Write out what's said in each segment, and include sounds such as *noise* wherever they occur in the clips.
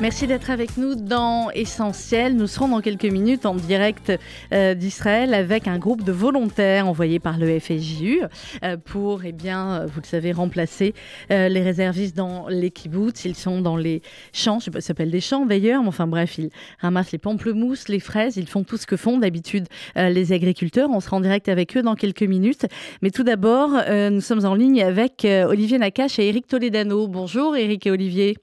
Merci d'être avec nous dans Essentiel. Nous serons dans quelques minutes en direct euh, d'Israël avec un groupe de volontaires envoyés par le FSJU euh, pour, eh bien, vous le savez, remplacer euh, les réservistes dans les kibbutz. Ils sont dans les champs, je sais pas, ça s'appelle des champs d'ailleurs, mais enfin bref, ils ramassent les pamplemousses, les fraises, ils font tout ce que font d'habitude les agriculteurs. On sera en direct avec eux dans quelques minutes. Mais tout d'abord, nous sommes en ligne avec Olivier Nakache et Eric Toledano. Bonjour Eric et Olivier.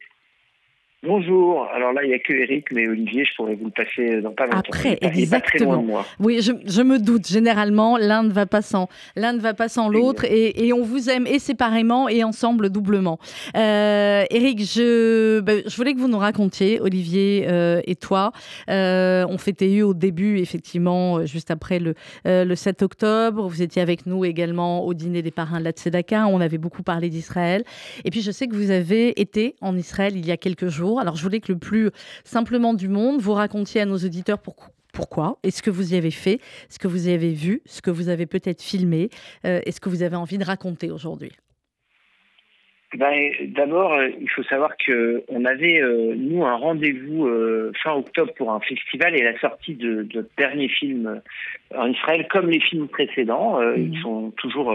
Bonjour. Alors là, il n'y a que Eric, mais Olivier, je pourrais vous le passer dans pas longtemps. Après, exactement. moi. Oui, je, je, me doute. Généralement, l'un ne va pas sans, l'un ne va pas sans l'autre, et, et, on vous aime et séparément et ensemble doublement. Euh, Eric, je, ben, je voulais que vous nous racontiez, Olivier euh, et toi. Euh, on fêtait eu au début, effectivement, juste après le, le 7 octobre. Vous étiez avec nous également au dîner des parrains de la Tzedaka. On avait beaucoup parlé d'Israël. Et puis, je sais que vous avez été en Israël il y a quelques jours. Alors, je voulais que le plus simplement du monde, vous racontiez à nos auditeurs pourquoi pourquoi et ce que vous y avez fait, ce que vous y avez vu, ce que vous avez peut-être filmé euh, et ce que vous avez envie de raconter aujourd'hui. Ben, D'abord, euh, il faut savoir que on avait euh, nous un rendez-vous euh, fin octobre pour un festival et la sortie de, de notre dernier film en Israël, comme les films précédents, ils mhm. sont toujours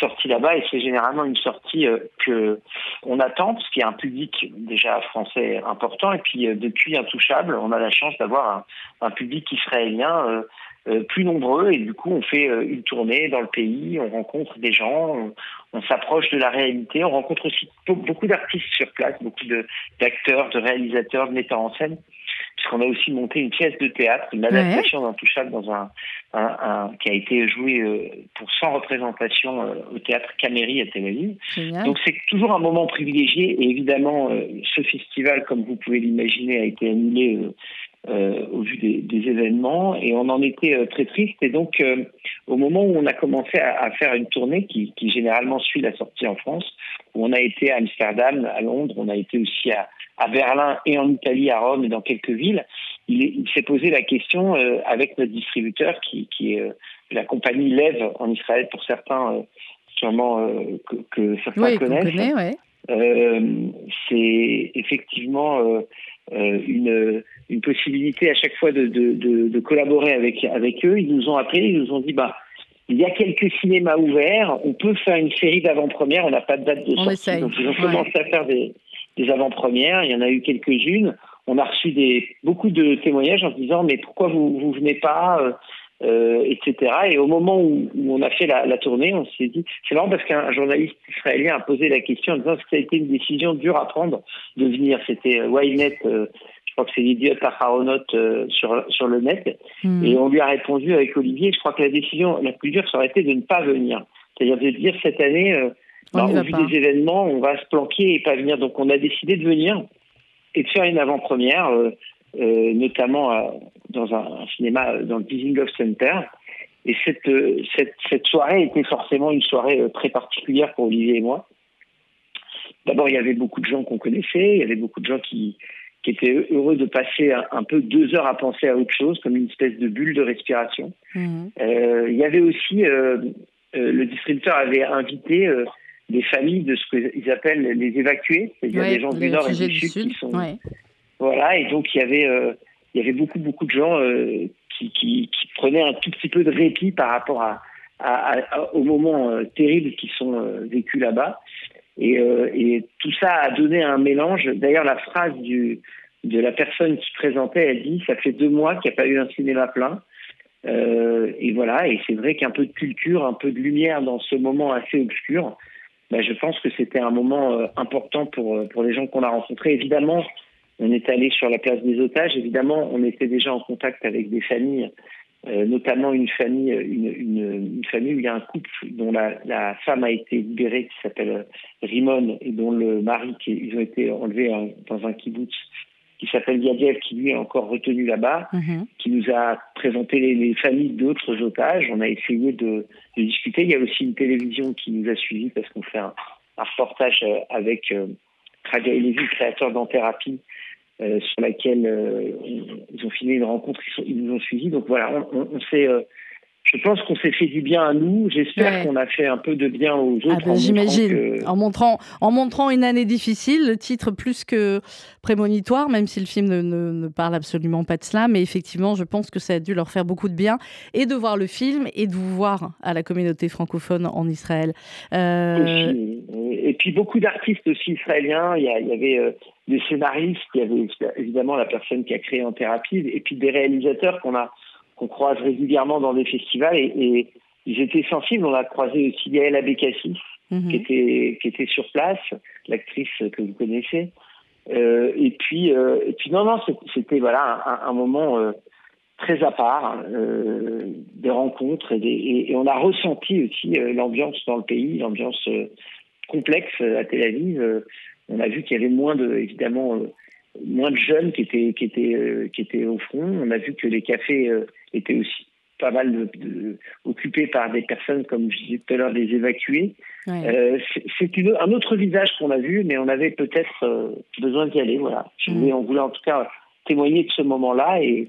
sortis là-bas et c'est généralement une sortie que on attend parce qu'il y a un public déjà français important et puis depuis Intouchable, on a la chance d'avoir un, un, public israélien euh, plus nombreux et du coup on fait euh, une tournée dans le pays, on rencontre des gens, on, s'approche de la réalité, on rencontre aussi beaucoup d'artistes sur place, beaucoup d'acteurs, de, réalisateurs, de metteurs en scène, puisqu'on a aussi monté une pièce de théâtre, une adaptation d'Intouchable dans un, un, qui a été joué euh, pour 100 représentations au théâtre Caméry à Tel Aviv. Donc c'est toujours un moment privilégié et évidemment ce festival, comme vous pouvez l'imaginer, a été annulé euh, au vu des, des, événements et on en était euh, très triste. Et donc, euh, au moment où on a commencé à, à faire une tournée qui, qui, généralement suit la sortie en France, où on a été à Amsterdam, à Londres, on a été aussi à, à Berlin et en Italie, à Rome et dans quelques villes, il, il s'est posé la question avec notre distributeur qui, qui est la compagnie Lev en Israël pour certains, sûrement que, que, certains oui, connaissent. Connaît, ouais. C'est effectivement euh, une, une possibilité à chaque fois de, de, de, de, collaborer avec, avec eux. Ils nous ont appelé, ils nous ont dit bah, il y a quelques cinémas ouverts, on peut faire une série d'avant-premières, on n'a pas de date de sortie. Donc ils ont commencé à faire des, des avant-premières, il y en a eu quelques-unes. On a reçu des, beaucoup de témoignages en disant mais pourquoi vous vous venez pas euh, etc. Et au moment où, où on a fait la, la tournée, on s'est dit, c'est marrant parce qu'un journaliste israélien a posé la question en disant que ça a été une décision dure à prendre de venir? C'était euh, Ynet, euh, je crois que c'est l'idiot Aharonot euh, sur, sur le net. Hmm. Et on lui a répondu avec Olivier, je crois que la décision la plus dure, ça aurait été de ne pas venir. C'est-à-dire de dire cette année, euh, bah, au vu pas. des événements, on va se planquer et pas venir. Donc on a décidé de venir et de faire une avant-première. Euh, notamment euh, dans un, un, cinéma dans le Dizengoff Center. Et cette, euh, cette, cette, soirée était forcément une soirée très particulière pour Olivier et moi. D'abord, il y avait beaucoup de gens qu'on connaissait, il y avait beaucoup de gens qui, qui étaient heureux de passer un, un, peu deux heures à penser à autre chose, comme une espèce de bulle de respiration. Mmh. Euh, il y avait aussi, euh, euh, le distributeur avait invité des familles de ce qu'ils appellent les évacués, c'est-à-dire ouais, des gens du nord et du, sud, qui sont ouais. Voilà, et donc il y avait, euh, il y avait beaucoup, beaucoup de gens euh, qui, prenaient un tout petit peu de répit par rapport à, à, à aux moments euh, terribles qui sont euh, vécus là-bas. Et, euh, et, tout ça a donné un mélange. D'ailleurs, la phrase de la personne qui présentait, elle dit Ça fait deux mois qu'il n'y a pas eu un cinéma plein. et voilà, et c'est vrai qu'un peu de culture, un peu de lumière dans ce moment assez obscur, ben, je pense que c'était un moment important pour, pour les gens qu'on a rencontrés. Évidemment, on est allé sur la place des otages. Évidemment, on était déjà en contact avec des familles, euh, notamment une famille, une, une, une, famille où il y a un couple dont la, la femme a été libérée, qui s'appelle Rimon, et dont le mari, qui, ils ont été enlevés dans un kibbutz qui s'appelle Yadiev, qui lui est encore retenu là-bas, -hmm. qui nous a présenté les, les familles d'autres otages. On a essayé de, de, discuter. Il y a aussi une télévision qui nous a suivis parce qu'on fait un, un reportage avec euh, Kragaï Lévy, créateur d'Anthérapie, sur laquelle ils ont filmé une rencontre, ils, nous ont suivis. Donc voilà, on, on, s'est je pense qu'on s'est fait du bien à nous. J'espère qu'on a fait un peu de bien aux ah autres. Ben, j'imagine. En, montrant, en montrant une année difficile, le titre plus que prémonitoire, même si le film ne, ne, parle absolument pas de cela. Mais effectivement, je pense que ça a dû leur faire beaucoup de bien. Et de voir le film et de vous voir à la communauté francophone en Israël. Euh, et puis beaucoup d'artistes aussi israéliens. Il y, avait euh, des scénaristes, il y avait évidemment la personne qui a créé En Thérapie, et puis des réalisateurs qu'on a qu'on croise régulièrement dans des festivals et, ils étaient sensibles. On a croisé aussi Yael Abekassi, mhm. qui, était, qui était sur place, l'actrice que vous connaissez. Euh, et puis, euh, et puis non, non, c'était voilà un, moment euh, très à part, des rencontres et, et, on a ressenti aussi l'ambiance dans le pays, l'ambiance complexe à Tel Aviv. on a vu qu'il y avait moins de, évidemment, moins de jeunes qui étaient qui étaient euh, qui étaient au front. On a vu que les cafés euh, étaient aussi pas mal de, occupés par des personnes, comme je disais tout à l'heure, des évacués. Euh, c'est un autre visage qu'on a vu, mais on avait peut-être besoin d'y aller. Voilà. Mm. on voulait en tout cas témoigner de ce moment-là et,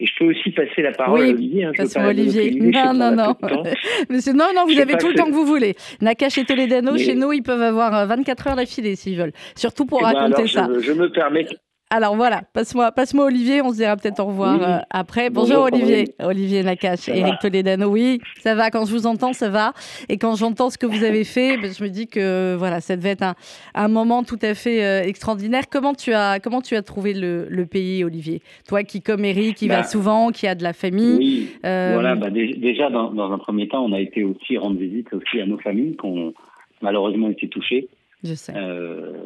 et je peux aussi passer la parole à Olivier. Hein, Olivier. Non, non, non. *laughs* Monsieur, non, non, vous avez tout le temps que vous voulez. Nakash et Toledano, chez nous, ils peuvent avoir 24 euh, heures d'affilée s'ils veulent. Surtout pour eh ben, raconter ça. Je, me permets alors voilà, passe-moi passe Olivier, on se dira peut-être au revoir euh, après. Bonjour, Olivier, Olivier Nakache, Eric Toledano. Oui, ça va, quand je vous entends, ça va. Et quand j'entends ce que vous avez fait, ben, je me dis que voilà, ça devait être un, un moment tout à fait euh, extraordinaire. Comment tu as, comment tu as trouvé le, le pays, Olivier? Toi qui, comme Eric, qui va bah, souvent, qui a de la famille. Oui, euh, voilà, bah, déjà, dans, dans, un premier temps, on a été aussi rendre visite aussi à nos familles qui ont malheureusement été touchées je sais.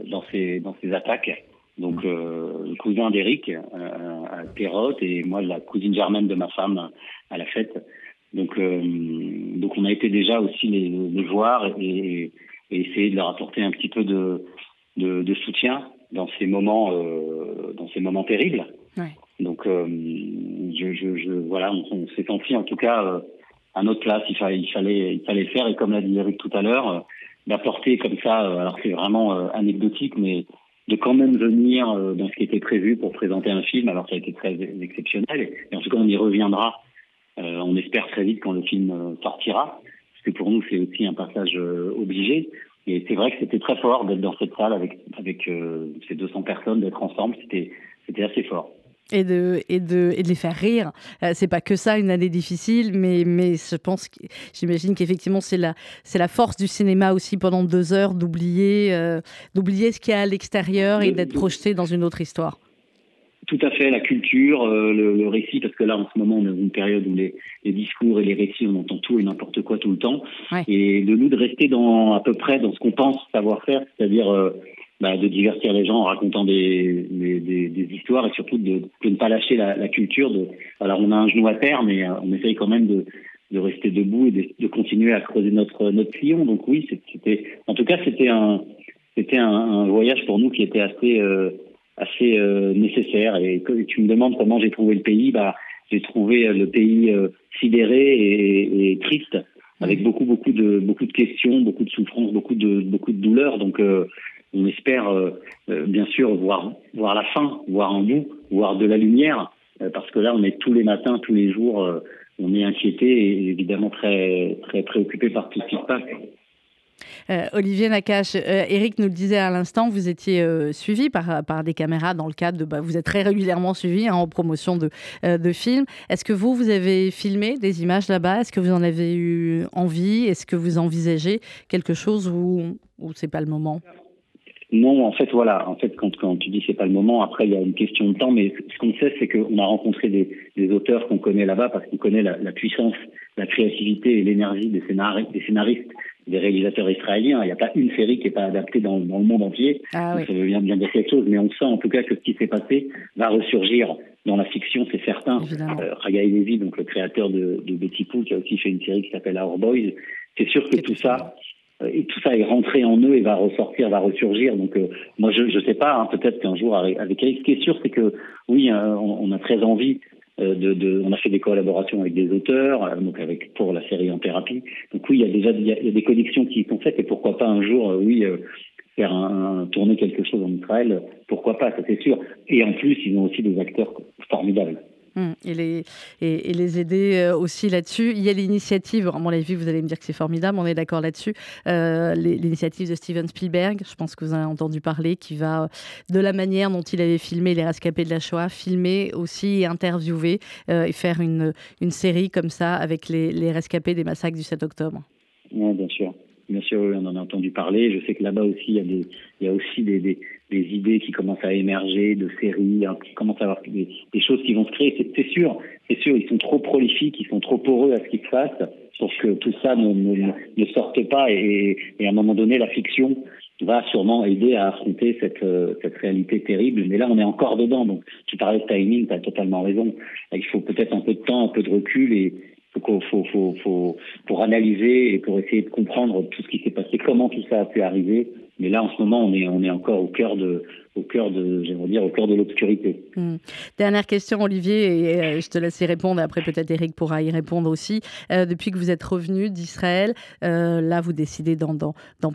dans, ces, dans ces attaques. Donc, euh, le cousin d'Eric euh, à Perrotte et moi la cousine germaine de ma femme à la fête. Donc, euh, donc on a été déjà aussi les, les voir et, et, essayer de leur apporter un petit peu de, de, de soutien dans ces moments, euh, dans ces moments terribles. Ouais. Donc, euh, je, je, je, voilà, on, on s'est senti en tout cas euh, à notre place. Il fallait, il fallait, il fallait le faire et comme l'a dit Eric tout à l'heure, d'apporter comme ça. alors c'est vraiment anecdotique, mais de quand même venir euh, dans ce qui était prévu pour présenter un film, alors ça a été très exceptionnel. Et en tout cas, on y reviendra, euh, on espère très vite quand le film euh, sortira, parce que pour nous, c'est aussi un passage obligé. Et c'est vrai que c'était très fort d'être dans cette salle avec, avec ces 200 personnes, d'être ensemble, c'était assez fort et de, et de, et de les faire rire. Euh, c'est pas que ça, une année difficile, mais, mais je pense, j'imagine qu'effectivement, c'est la, c'est la force du cinéma aussi pendant deux heures d'oublier, euh, d'oublier ce qu'il y a à l'extérieur et d'être projeté dans une autre histoire. Tout à fait, la culture, euh, le, récit, parce que là, en ce moment, on est dans une période où les, les, discours et les récits, on entend tout et n'importe quoi tout le temps. Et de nous, de rester dans, à peu près dans ce qu'on pense savoir faire, c'est-à-dire bah, de divertir les gens en racontant des, des, des, histoires et surtout de, de ne pas lâcher la, la, culture. De, alors on a un genou à terre, mais euh, on essaye quand même de, de rester debout et de, de, continuer à creuser notre notre sillon. Donc oui, c'était, en tout cas, c'était un c'était un, un, voyage pour nous qui était assez euh, assez euh, nécessaire. Et que tu me demandes comment j'ai trouvé le pays, bah j'ai trouvé le pays sidéré et, et, triste, avec mmh. beaucoup beaucoup de beaucoup de questions, beaucoup de souffrances, beaucoup de beaucoup de douleurs. Donc on espère euh, euh, bien sûr voir, voir la fin, voir un bout, voir de la lumière, euh, parce que là, on est tous les matins, tous les jours, on est inquiété et évidemment très, très préoccupé par tout ce qui se passe. Olivier Nakache, Eric nous le disait à l'instant, vous étiez suivi par, des caméras dans le cadre de. Bah, vous êtes très régulièrement suivi hein, en promotion de, de films. Est-ce que vous, vous avez filmé des images là-bas? Est-ce que vous en avez eu envie? Est-ce que vous envisagez quelque chose ou, ou c'est pas le moment? Non, en fait, voilà. En fait, quand, quand tu dis c'est pas le moment, après il y a une question de temps, mais ce qu'on sait, c'est qu'on a rencontré des, auteurs qu'on connaît là-bas parce qu'on connaît la, puissance, la créativité et l'énergie des scénaristes, des réalisateurs israéliens. Il n'y a pas une série qui n'est pas adaptée dans, dans, le monde entier. Ah, Ça veut bien, bien dire quelque chose, mais on sent en tout cas que ce qui s'est passé va ressurgir dans la fiction, c'est certain. Euh, Raga Levy, donc le créateur de, de Betty Poo, qui a aussi fait une série qui s'appelle Our Boys, c'est sûr que tout ça euh, et tout ça est rentré en eux et va ressortir, va ressurgir. Donc euh, moi je ne sais pas, hein, peut-être qu'un jour avec Eric, ce qui est sûr c'est que oui, hein, on, on, a très envie euh, de, de, on a fait des collaborations avec des auteurs, donc avec pour la série en thérapie. Donc oui, il y a déjà il y a, des connexions qui sont faites et pourquoi pas un jour, oui, faire un, tourner quelque chose en Israël, pourquoi pas, ça c'est sûr. Et en plus, ils ont aussi des acteurs formidables. Hum, et, les, aider euh, aussi là-dessus. Il y a l'initiative, à mon avis, vous allez me dire que c'est formidable, on est d'accord là-dessus, euh, l'initiative de Steven Spielberg, je pense que vous en avez entendu parler, qui va, de la manière dont il avait filmé les rescapés de la Shoah, filmer aussi et interviewer euh, et faire une, série comme ça avec les, rescapés des massacres du 7 octobre. Oui, bien sûr. Bien sûr, on en a entendu parler. Je sais que là-bas aussi, il y a, aussi des, des, idées qui commencent à émerger, de séries, hein, qui commencent à avoir des, choses qui vont se créer. C'est sûr, c'est sûr, ils sont trop prolifiques, ils sont trop poreux à ce qu'ils fassent pour que tout ça ne, sorte pas. Et, à un moment donné, la fiction va sûrement aider à affronter cette, euh, cette réalité terrible. Mais là, on est encore dedans. Donc, tu parlais de timing, tu as totalement raison. Il faut peut-être un peu de temps, un peu de recul et, faut, faut, faut, faut, pour analyser et pour essayer de comprendre tout ce qui s'est passé, comment tout ça a pu arriver. Mais là, en ce moment, on est, encore au cœur de, l'obscurité. Hmm. Dernière question, Olivier, et euh, je te laisse y répondre. Après, peut-être Eric pourra y répondre aussi. Euh, depuis que vous êtes revenu d'Israël, euh, là, vous décidez d'en,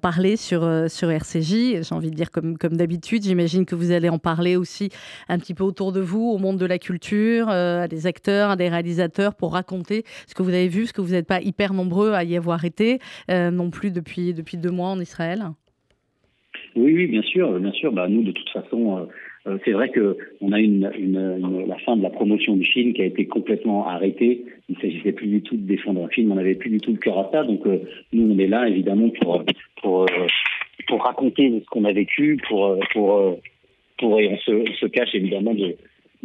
parler sur, RCJ. J'ai envie de dire comme, d'habitude. J'imagine que vous allez en parler aussi un petit peu autour de vous, au monde de la culture, à des acteurs, à des réalisateurs, pour raconter ce que vous avez vu, ce que vous n'êtes pas hyper nombreux à y avoir été non plus depuis deux mois en Israël. Oui, oui, bien sûr, bien sûr. Bah, nous, de toute façon, euh, euh, c'est vrai que on a une, la fin de la promotion du film qui a été complètement arrêtée. Il ne s'agissait plus du tout de défendre un film, on n'avait plus du tout le cœur à ça. Donc, euh, nous, on est là, évidemment, pour raconter ce qu'on a vécu, pour et on se, se cache évidemment de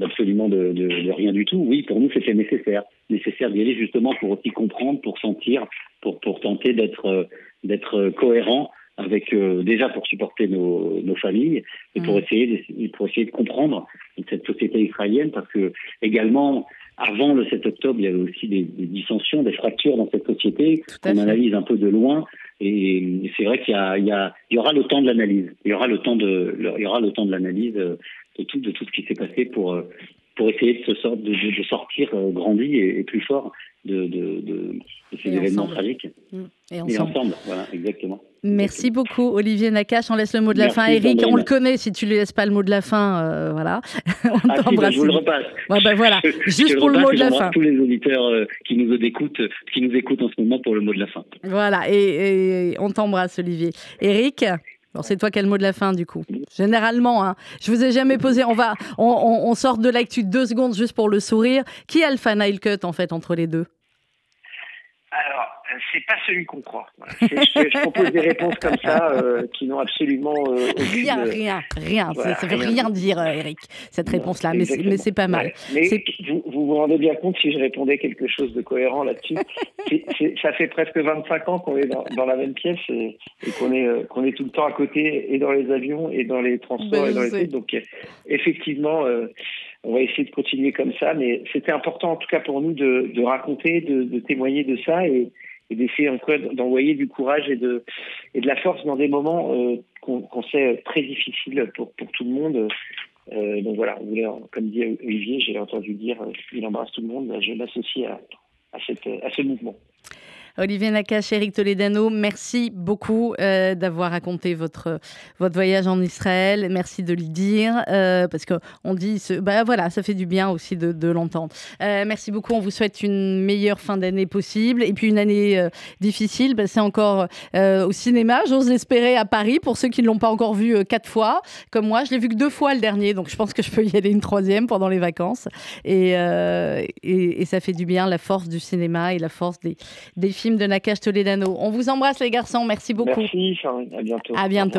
absolument de, rien du tout. Oui, pour nous, c'était nécessaire, nécessaire d'y aller justement pour aussi comprendre, pour sentir, pour pour tenter d'être d'être cohérent avec euh, déjà pour supporter nos, nos familles et pour mm. essayer de, pour essayer de comprendre cette société israélienne parce que également avant le 7 octobre il y avait aussi des, des dissensions des fractures dans cette société qu'on analyse un peu de loin et c'est vrai qu'il y a, il y, a, il y aura le temps de l'analyse il y aura le temps de il y aura le temps de l'analyse euh, de tout de tout ce qui s'est passé pour euh, pour essayer de, se de, de, sortir grandi et, et, plus fort de, de, ces événements tragiques. Mm. Et ensemble. voilà, exactement. Merci beaucoup, Olivier Nakache. On laisse le mot de la fin. Eric, on le connaît. Si tu ne lui laisses pas le mot de la fin, euh, voilà. *laughs* on ah, si, bah, je vous le repasse. Ouais, bah, voilà. *laughs* Juste pour le mot de la fin. tous les auditeurs euh, qui nous écoutent, qui nous écoutent en ce moment pour le mot de la fin. Voilà. Et, et on t'embrasse, Olivier. Eric? Bon, c'est toi qui as le mot de la fin, du coup. Généralement, hein, je vous ai jamais posé. On va, on, on, on sort de l'actu deux secondes juste pour le sourire. Qui a le fan cut en fait entre les deux? Alors, c'est pas celui qu'on croit. Je, je, propose des réponses comme ça euh, qui n'ont absolument euh, rien, rien, rien. ça, ne veut rien, dire, euh, Eric, cette réponse-là, mais c'est pas mal. Mais vous, vous, vous rendez bien compte si je répondais quelque chose de cohérent là-dessus. *laughs* ça fait presque 25 ans qu'on est dans, dans, la même pièce et, qu'on est qu'on est tout le temps à côté et dans les avions et dans les transports ben, et dans les trucs. Donc effectivement on va essayer de continuer comme ça, mais c'était important en tout cas pour nous de, raconter, de, témoigner de ça et, et d'essayer d'envoyer du courage et de, de la force dans des moments euh, qu'on sait très difficiles pour, pour tout le monde. Euh, donc voilà, on voulait, comme dit Olivier, j'ai entendu dire, euh, il embrasse tout le monde, je m'associe à, à ce mouvement. Olivier Nakache, Eric Toledano, merci beaucoup euh, d'avoir raconté votre, votre voyage en Israël. Merci de le dire, euh, parce qu'on dit, ce, bah voilà, ça fait du bien aussi de, l'entendre. Euh, merci beaucoup. On vous souhaite une meilleure fin d'année possible. Et puis une année euh, difficile, bah, c'est encore au cinéma, j'ose l'espérer, à Paris, pour ceux qui ne l'ont pas encore vu quatre fois, comme moi. Je l'ai vu que deux fois le dernier, donc je pense que je peux y aller une troisième pendant les vacances. Et, et, et ça fait du bien, la force du cinéma et la force des, des films de Nakash Toledano. On vous embrasse les garçons, merci beaucoup. Merci, à bientôt. À bientôt.